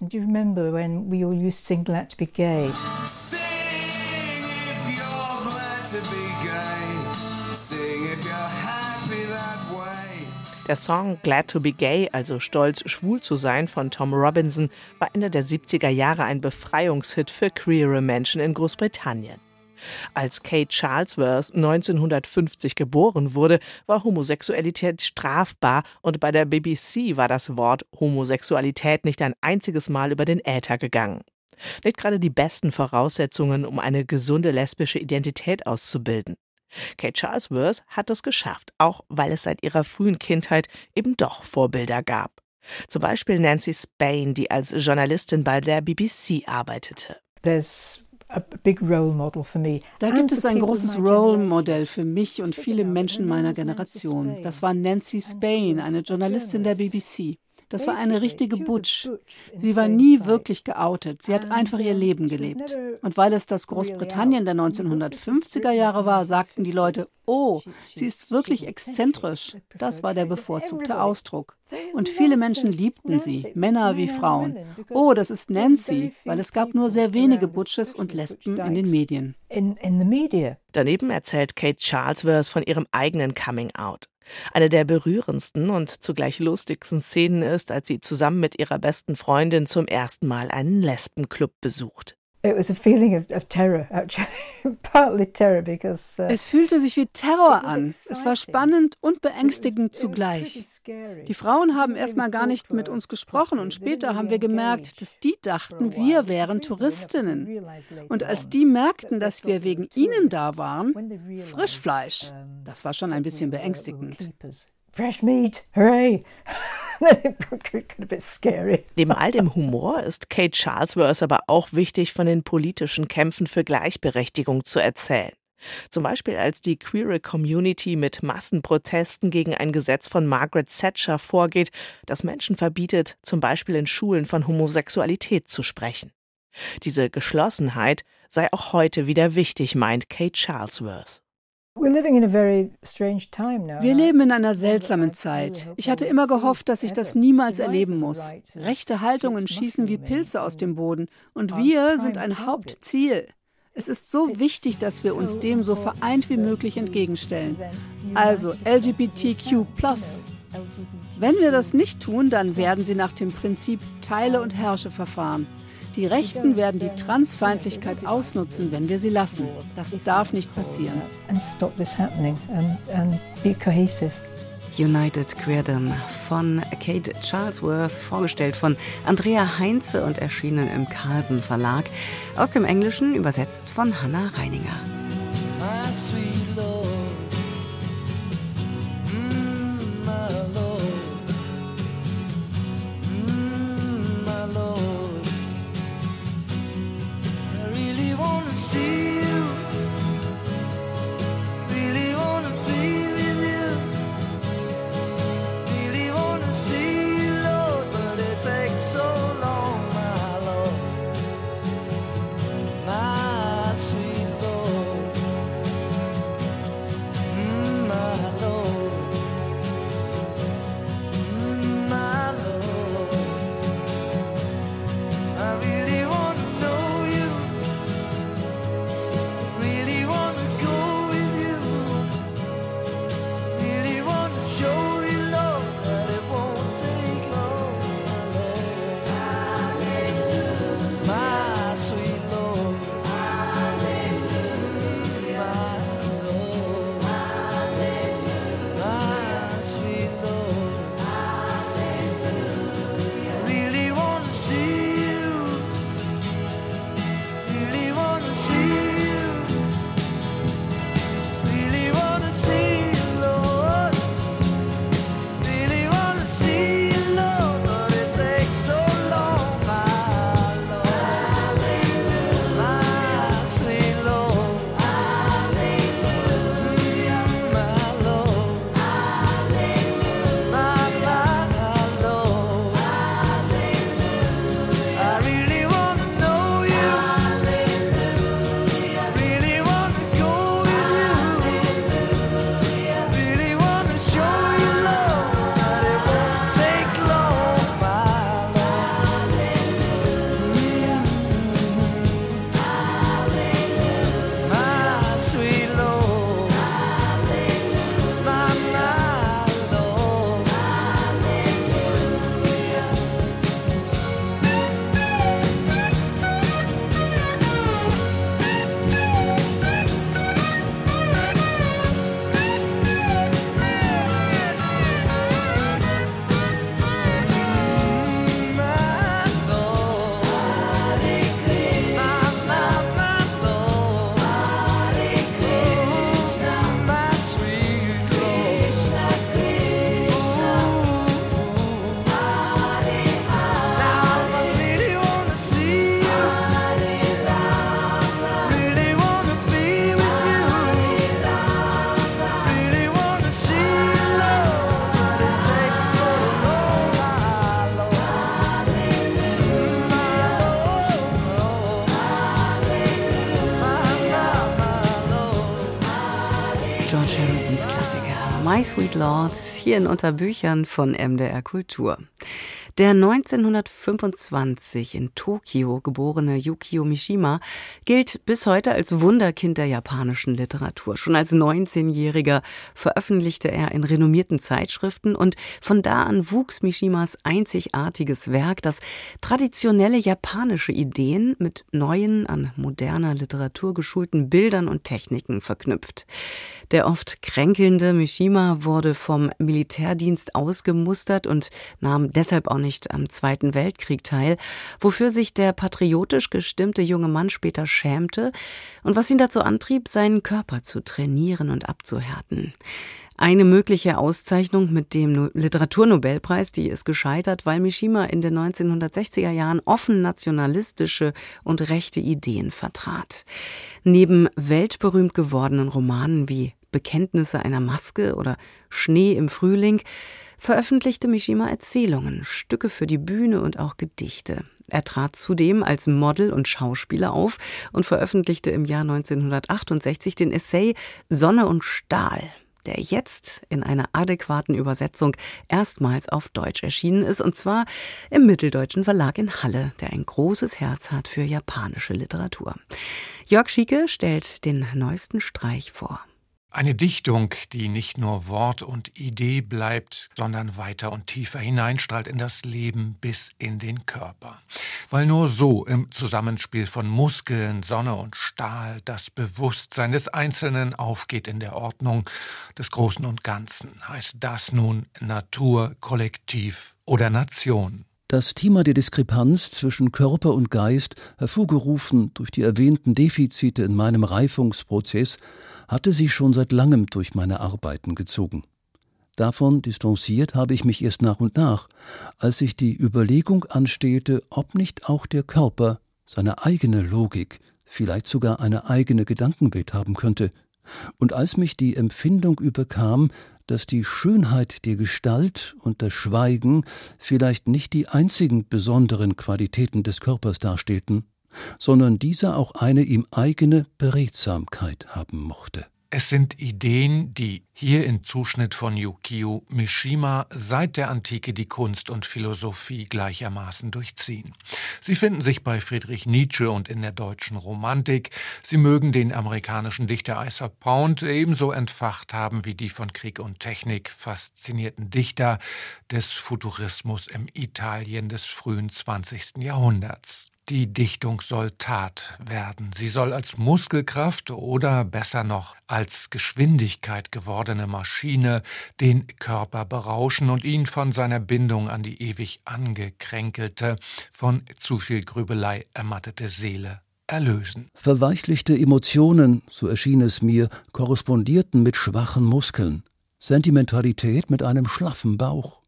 Der Song Glad to be Gay, also stolz schwul zu sein, von Tom Robinson, war Ende der 70er Jahre ein Befreiungshit für queere Menschen in Großbritannien. Als Kate Charlesworth 1950 geboren wurde, war Homosexualität strafbar und bei der BBC war das Wort Homosexualität nicht ein einziges Mal über den Äther gegangen. Nicht gerade die besten Voraussetzungen, um eine gesunde lesbische Identität auszubilden. Kate Charlesworth hat es geschafft, auch weil es seit ihrer frühen Kindheit eben doch Vorbilder gab. Zum Beispiel Nancy Spain, die als Journalistin bei der BBC arbeitete. There's da gibt es ein großes Role-Modell für mich und viele Menschen meiner Generation. Das war Nancy Spain, eine Journalistin der BBC. Das war eine richtige Butch. Sie war nie wirklich geoutet. Sie hat einfach ihr Leben gelebt. Und weil es das Großbritannien der 1950er Jahre war, sagten die Leute, oh, sie ist wirklich exzentrisch. Das war der bevorzugte Ausdruck. Und viele Menschen liebten sie, Männer wie Frauen. Oh, das ist Nancy, weil es gab nur sehr wenige Butches und Lesben in den Medien. Daneben erzählt Kate Charlesworth von ihrem eigenen Coming-out. Eine der berührendsten und zugleich lustigsten Szenen ist, als sie zusammen mit ihrer besten Freundin zum ersten Mal einen Lesbenclub besucht. *laughs* Uh, es fühlte sich wie Terror an. Es war spannend und beängstigend zugleich. Die Frauen haben erstmal gar nicht mit uns gesprochen und später haben wir gemerkt, dass die dachten, wir wären Touristinnen. Und als die merkten, dass wir wegen ihnen da waren, Frischfleisch, das war schon ein bisschen beängstigend. Fresh meat, hooray! *laughs* *laughs* Neben all dem Humor ist Kate Charlesworth aber auch wichtig, von den politischen Kämpfen für Gleichberechtigung zu erzählen. Zum Beispiel als die queere Community mit Massenprotesten gegen ein Gesetz von Margaret Thatcher vorgeht, das Menschen verbietet, zum Beispiel in Schulen von Homosexualität zu sprechen. Diese Geschlossenheit sei auch heute wieder wichtig, meint Kate Charlesworth. Wir leben in einer seltsamen Zeit. Ich hatte immer gehofft, dass ich das niemals erleben muss. Rechte Haltungen schießen wie Pilze aus dem Boden und wir sind ein Hauptziel. Es ist so wichtig, dass wir uns dem so vereint wie möglich entgegenstellen. Also LGBTQ. Wenn wir das nicht tun, dann werden sie nach dem Prinzip Teile und Herrsche verfahren. Die Rechten werden die Transfeindlichkeit ausnutzen, wenn wir sie lassen. Das darf nicht passieren. United Queerdom von Kate Charlesworth, vorgestellt von Andrea Heinze und erschienen im Carlsen Verlag, aus dem Englischen übersetzt von Hannah Reininger. My sweet Lord. Mm, my Lord. Sweet Lord hier in Unterbüchern von MDR Kultur. Der 1925 in Tokio geborene Yukio Mishima gilt bis heute als Wunderkind der japanischen Literatur. Schon als 19-Jähriger veröffentlichte er in renommierten Zeitschriften und von da an wuchs Mishimas einzigartiges Werk, das traditionelle japanische Ideen mit neuen, an moderner Literatur geschulten Bildern und Techniken verknüpft. Der oft kränkelnde Mishima wurde vom Militärdienst ausgemustert und nahm deshalb auch nicht nicht am Zweiten Weltkrieg teil, wofür sich der patriotisch gestimmte junge Mann später schämte und was ihn dazu antrieb, seinen Körper zu trainieren und abzuhärten. Eine mögliche Auszeichnung mit dem Literaturnobelpreis, die ist gescheitert, weil Mishima in den 1960er Jahren offen nationalistische und rechte Ideen vertrat. Neben weltberühmt gewordenen Romanen wie Bekenntnisse einer Maske oder Schnee im Frühling veröffentlichte Mishima Erzählungen, Stücke für die Bühne und auch Gedichte. Er trat zudem als Model und Schauspieler auf und veröffentlichte im Jahr 1968 den Essay Sonne und Stahl, der jetzt in einer adäquaten Übersetzung erstmals auf Deutsch erschienen ist, und zwar im Mitteldeutschen Verlag in Halle, der ein großes Herz hat für japanische Literatur. Jörg Schieke stellt den neuesten Streich vor. Eine Dichtung, die nicht nur Wort und Idee bleibt, sondern weiter und tiefer hineinstrahlt in das Leben bis in den Körper. Weil nur so im Zusammenspiel von Muskeln, Sonne und Stahl das Bewusstsein des Einzelnen aufgeht in der Ordnung des Großen und Ganzen. Heißt das nun Natur, Kollektiv oder Nation? Das Thema der Diskrepanz zwischen Körper und Geist, hervorgerufen durch die erwähnten Defizite in meinem Reifungsprozess, hatte sie schon seit langem durch meine Arbeiten gezogen. Davon distanziert habe ich mich erst nach und nach, als sich die Überlegung anstellte, ob nicht auch der Körper seine eigene Logik, vielleicht sogar eine eigene Gedankenwelt haben könnte, und als mich die Empfindung überkam, dass die Schönheit der Gestalt und das Schweigen vielleicht nicht die einzigen besonderen Qualitäten des Körpers darstellten, sondern dieser auch eine ihm eigene Beredsamkeit haben mochte. Es sind Ideen, die hier im Zuschnitt von Yukio Mishima seit der Antike die Kunst und Philosophie gleichermaßen durchziehen. Sie finden sich bei Friedrich Nietzsche und in der deutschen Romantik. Sie mögen den amerikanischen Dichter Isaac Pound ebenso entfacht haben wie die von Krieg und Technik faszinierten Dichter des Futurismus im Italien des frühen 20. Jahrhunderts. Die Dichtung soll Tat werden. Sie soll als Muskelkraft oder besser noch als Geschwindigkeit gewordene Maschine den Körper berauschen und ihn von seiner Bindung an die ewig angekränkelte, von zu viel Grübelei ermattete Seele erlösen. Verweichlichte Emotionen, so erschien es mir, korrespondierten mit schwachen Muskeln, Sentimentalität mit einem schlaffen Bauch,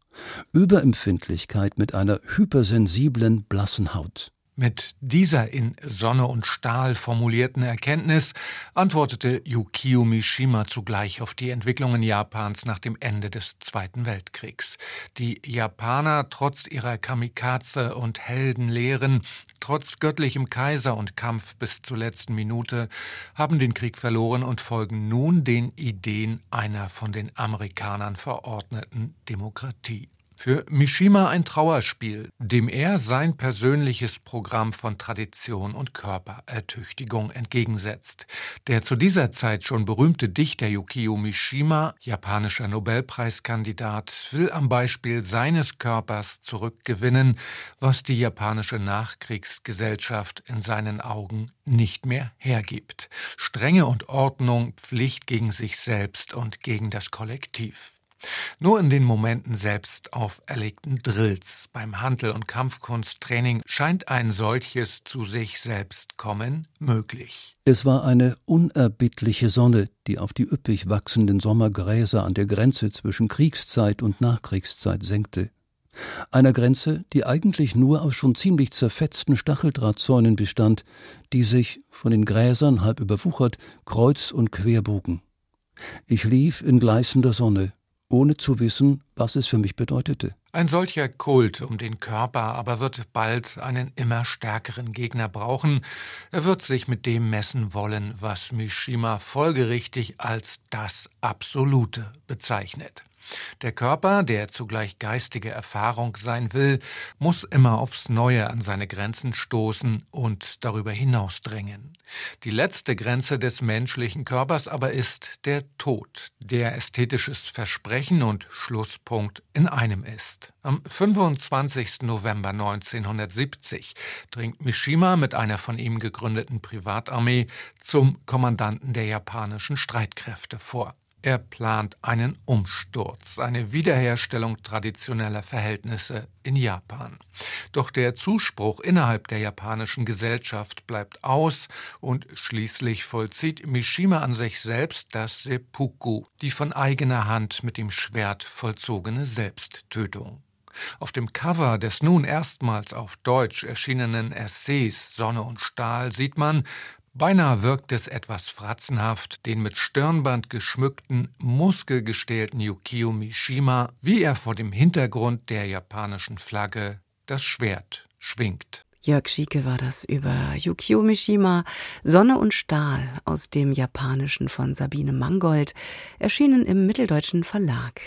Überempfindlichkeit mit einer hypersensiblen, blassen Haut. Mit dieser in Sonne und Stahl formulierten Erkenntnis antwortete Yukio Mishima zugleich auf die Entwicklungen Japans nach dem Ende des Zweiten Weltkriegs. Die Japaner, trotz ihrer Kamikaze und Heldenlehren, trotz göttlichem Kaiser und Kampf bis zur letzten Minute, haben den Krieg verloren und folgen nun den Ideen einer von den Amerikanern verordneten Demokratie. Für Mishima ein Trauerspiel, dem er sein persönliches Programm von Tradition und Körperertüchtigung entgegensetzt. Der zu dieser Zeit schon berühmte Dichter Yukio Mishima, japanischer Nobelpreiskandidat, will am Beispiel seines Körpers zurückgewinnen, was die japanische Nachkriegsgesellschaft in seinen Augen nicht mehr hergibt. Strenge und Ordnung, Pflicht gegen sich selbst und gegen das Kollektiv. Nur in den Momenten selbst auferlegten Drills beim Handel- und Kampfkunsttraining scheint ein solches zu sich selbst kommen möglich. Es war eine unerbittliche Sonne, die auf die üppig wachsenden Sommergräser an der Grenze zwischen Kriegszeit und Nachkriegszeit senkte. Einer Grenze, die eigentlich nur aus schon ziemlich zerfetzten Stacheldrahtzäunen bestand, die sich, von den Gräsern halb überwuchert, kreuz und quer bogen. Ich lief in gleißender Sonne, ohne zu wissen, was es für mich bedeutete. Ein solcher Kult um den Körper aber wird bald einen immer stärkeren Gegner brauchen. Er wird sich mit dem messen wollen, was Mishima folgerichtig als das Absolute bezeichnet. Der Körper, der zugleich geistige Erfahrung sein will, muss immer aufs Neue an seine Grenzen stoßen und darüber hinaus drängen. Die letzte Grenze des menschlichen Körpers aber ist der Tod, der ästhetisches Versprechen und Schlusspunkt in einem ist. Am 25. November 1970 dringt Mishima mit einer von ihm gegründeten Privatarmee zum Kommandanten der japanischen Streitkräfte vor. Er plant einen Umsturz, eine Wiederherstellung traditioneller Verhältnisse in Japan. Doch der Zuspruch innerhalb der japanischen Gesellschaft bleibt aus und schließlich vollzieht Mishima an sich selbst das Seppuku, die von eigener Hand mit dem Schwert vollzogene Selbsttötung. Auf dem Cover des nun erstmals auf Deutsch erschienenen Essays Sonne und Stahl sieht man, Beinahe wirkt es etwas fratzenhaft, den mit Stirnband geschmückten, muskelgestählten Yukio Mishima, wie er vor dem Hintergrund der japanischen Flagge das Schwert schwingt. Jörg Schieke war das über Yukio Mishima, Sonne und Stahl aus dem Japanischen von Sabine Mangold, erschienen im Mitteldeutschen Verlag.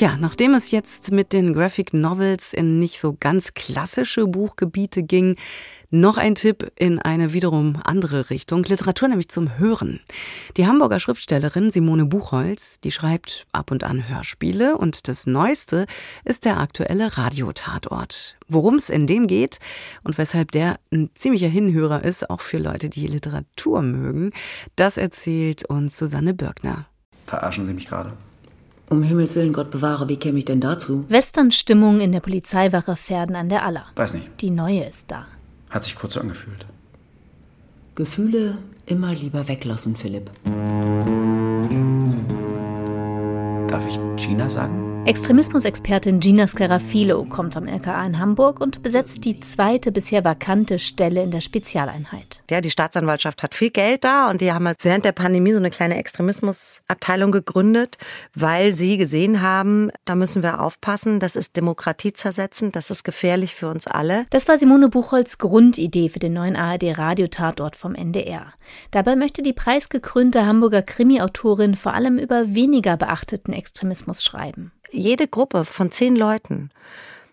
Tja, nachdem es jetzt mit den Graphic Novels in nicht so ganz klassische Buchgebiete ging, noch ein Tipp in eine wiederum andere Richtung, Literatur nämlich zum Hören. Die Hamburger Schriftstellerin Simone Buchholz, die schreibt ab und an Hörspiele und das Neueste ist der aktuelle Radiotatort. Worum es in dem geht und weshalb der ein ziemlicher Hinhörer ist, auch für Leute, die Literatur mögen, das erzählt uns Susanne Birkner. Verarschen Sie mich gerade? Um Himmels Willen, Gott bewahre, wie käme ich denn dazu? Western-Stimmung in der Polizeiwache Pferden an der Aller. Weiß nicht. Die neue ist da. Hat sich kurz so angefühlt. Gefühle immer lieber weglassen, Philipp. Darf ich Gina sagen? Extremismusexpertin Gina Scarafilo kommt vom LKA in Hamburg und besetzt die zweite bisher vakante Stelle in der Spezialeinheit. Ja, die Staatsanwaltschaft hat viel Geld da und die haben halt während der Pandemie so eine kleine Extremismusabteilung gegründet, weil sie gesehen haben, da müssen wir aufpassen, das ist Demokratie zersetzen, das ist gefährlich für uns alle. Das war Simone Buchholz Grundidee für den neuen ARD-Radiotatort vom NDR. Dabei möchte die preisgekrönte Hamburger Krimi-Autorin vor allem über weniger beachteten Extremismus schreiben jede Gruppe von zehn Leuten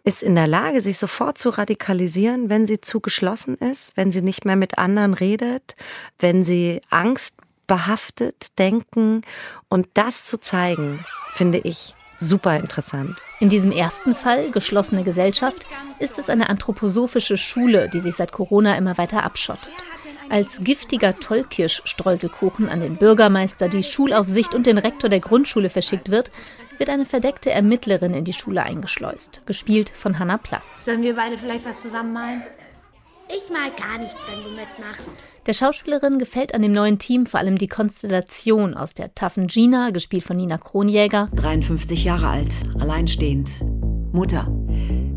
ist in der Lage, sich sofort zu radikalisieren, wenn sie zu geschlossen ist, wenn sie nicht mehr mit anderen redet, wenn sie Angst behaftet denken. Und das zu zeigen, finde ich super interessant. In diesem ersten Fall, geschlossene Gesellschaft, ist es eine anthroposophische Schule, die sich seit Corona immer weiter abschottet. Als giftiger Tollkirschstreuselkuchen an den Bürgermeister, die Schulaufsicht und den Rektor der Grundschule verschickt wird, wird eine verdeckte Ermittlerin in die Schule eingeschleust, gespielt von Hannah Plass. Sollen wir beide vielleicht was zusammen malen? Ich mal gar nichts, wenn du mitmachst. Der Schauspielerin gefällt an dem neuen Team vor allem die Konstellation aus der taffen Gina, gespielt von Nina Kronjäger. 53 Jahre alt, alleinstehend. Mutter.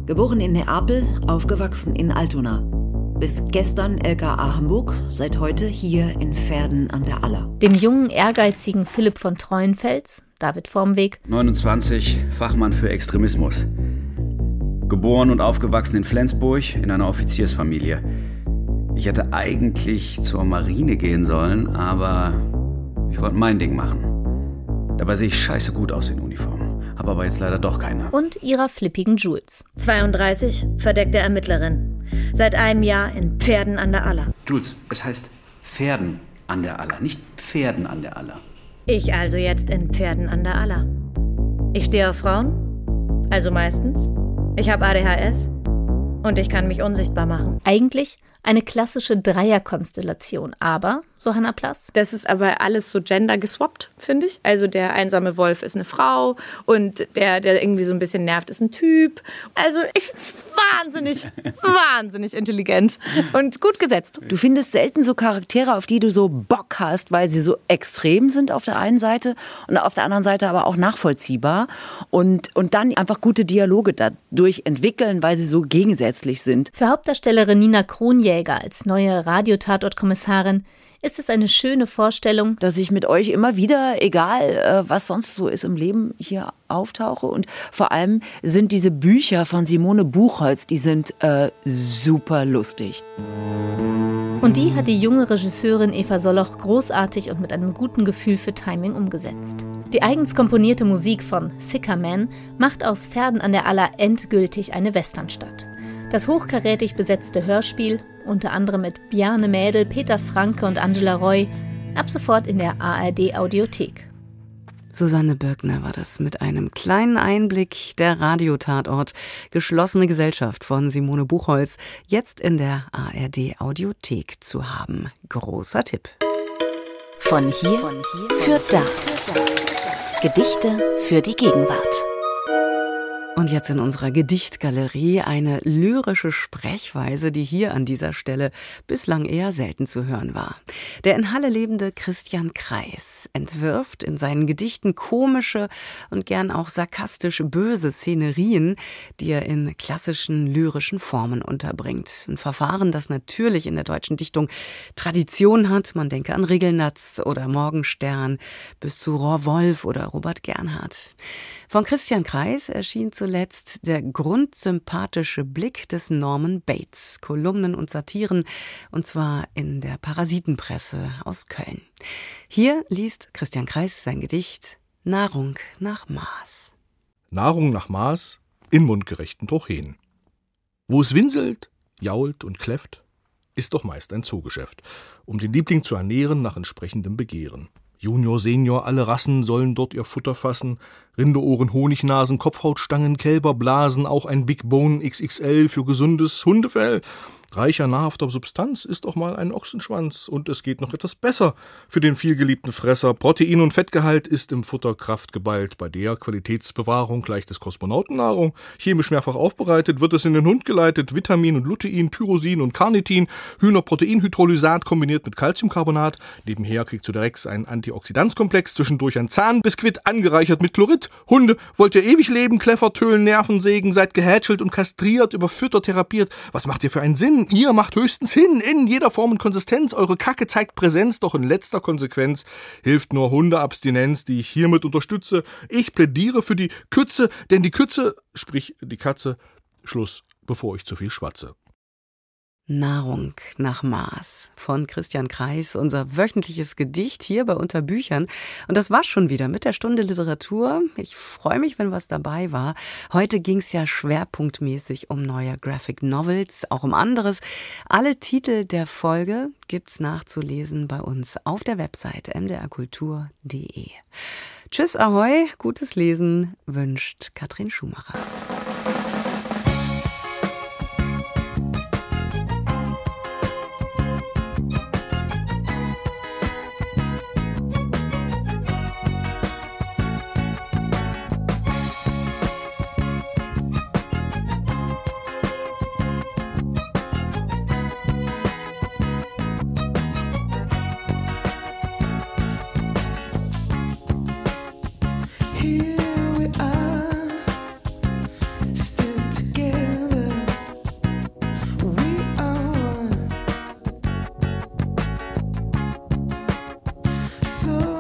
Geboren in Neapel, aufgewachsen in Altona. Bis gestern LKA Hamburg, seit heute hier in Pferden an der Aller. Dem jungen, ehrgeizigen Philipp von Treuenfels, David Vormweg. 29, Fachmann für Extremismus. Geboren und aufgewachsen in Flensburg in einer Offiziersfamilie. Ich hätte eigentlich zur Marine gehen sollen, aber ich wollte mein Ding machen. Dabei sehe ich scheiße gut aus in Uniform. Habe aber jetzt leider doch keine. Und ihrer flippigen Jules. 32, verdeckte Ermittlerin. Seit einem Jahr in Pferden an der Aller. Jules, es heißt Pferden an der Aller, nicht Pferden an der Aller. Ich also jetzt in Pferden an der Aller. Ich stehe auf Frauen, also meistens. Ich habe ADHS und ich kann mich unsichtbar machen. Eigentlich eine klassische Dreierkonstellation, aber, so Hannah Plass. Das ist aber alles so gender geswappt, finde ich. Also der einsame Wolf ist eine Frau und der, der irgendwie so ein bisschen nervt, ist ein Typ. Also ich finde es wahnsinnig, *laughs* wahnsinnig intelligent und gut gesetzt. Du findest selten so Charaktere, auf die du so Bock hast, weil sie so extrem sind auf der einen Seite und auf der anderen Seite aber auch nachvollziehbar und, und dann einfach gute Dialoge dadurch entwickeln, weil sie so gegensätzlich sind. Für Hauptdarstellerin Nina Kronje Jäger als neue Radiotatortkommissarin ist es eine schöne Vorstellung, dass ich mit euch immer wieder, egal äh, was sonst so ist im Leben, hier auftauche. Und vor allem sind diese Bücher von Simone Buchholz, die sind äh, super lustig. Und die hat die junge Regisseurin Eva Soloch großartig und mit einem guten Gefühl für Timing umgesetzt. Die eigens komponierte Musik von Sicker Man macht aus Pferden an der Aller endgültig eine Westernstadt. Das hochkarätig besetzte Hörspiel, unter anderem mit Bjarne Mädel, Peter Franke und Angela Roy, ab sofort in der ARD Audiothek. Susanne Birkner war das mit einem kleinen Einblick der Radiotatort Geschlossene Gesellschaft von Simone Buchholz jetzt in der ARD Audiothek zu haben. Großer Tipp. Von hier, Von hier für da. Gedichte für die Gegenwart. Und jetzt in unserer Gedichtgalerie eine lyrische Sprechweise, die hier an dieser Stelle bislang eher selten zu hören war. Der in Halle lebende Christian Kreis entwirft in seinen Gedichten komische und gern auch sarkastisch böse Szenerien, die er in klassischen lyrischen Formen unterbringt. Ein Verfahren, das natürlich in der deutschen Dichtung Tradition hat. Man denke an Regelnatz oder Morgenstern bis zu Rohrwolf oder Robert Gernhardt. Von Christian Kreis erschien zuletzt der grundsympathische Blick des Norman Bates, Kolumnen und Satiren, und zwar in der Parasitenpresse aus Köln. Hier liest Christian Kreis sein Gedicht Nahrung nach Maß. Nahrung nach Maß in mundgerechten Trocheen. Wo es winselt, jault und kläfft, ist doch meist ein Zoogeschäft, um den Liebling zu ernähren nach entsprechendem Begehren. Junior, Senior, alle Rassen sollen dort ihr Futter fassen. Rindeohren, Honignasen, Kopfhautstangen, Kälberblasen, auch ein Big Bone XXL für gesundes Hundefell. Reicher nahrhafter Substanz ist auch mal ein Ochsenschwanz und es geht noch etwas besser für den vielgeliebten Fresser. Protein- und Fettgehalt ist im Futter kraftgeballt. Bei der Qualitätsbewahrung gleich des Kosmonautennahrung. Chemisch mehrfach aufbereitet wird es in den Hund geleitet. Vitamin und Lutein, Tyrosin und Carnitin, Hühnerproteinhydrolysat kombiniert mit Calciumcarbonat. Nebenher kriegt zu der Rex ein Antioxidanzkomplex, zwischendurch ein Zahnbiskuit angereichert mit Chlorid. Hunde, wollt ihr ewig leben, Kleffer, Tölen, Nervensägen, seid gehätschelt und kastriert, überfüttert, therapiert. Was macht ihr für einen Sinn? Ihr macht höchstens hin, in jeder Form und Konsistenz. Eure Kacke zeigt Präsenz, doch in letzter Konsequenz hilft nur Hundeabstinenz, die ich hiermit unterstütze. Ich plädiere für die Kütze, denn die Kütze, sprich die Katze, Schluss, bevor ich zu viel schwatze. Nahrung nach Maß von Christian Kreis, unser wöchentliches Gedicht hier bei Unterbüchern. Und das war schon wieder mit der Stunde Literatur. Ich freue mich, wenn was dabei war. Heute ging es ja schwerpunktmäßig um neue Graphic Novels, auch um anderes. Alle Titel der Folge gibt's nachzulesen bei uns auf der Webseite mdrkultur.de. Tschüss, ahoi, gutes Lesen wünscht Katrin Schumacher. So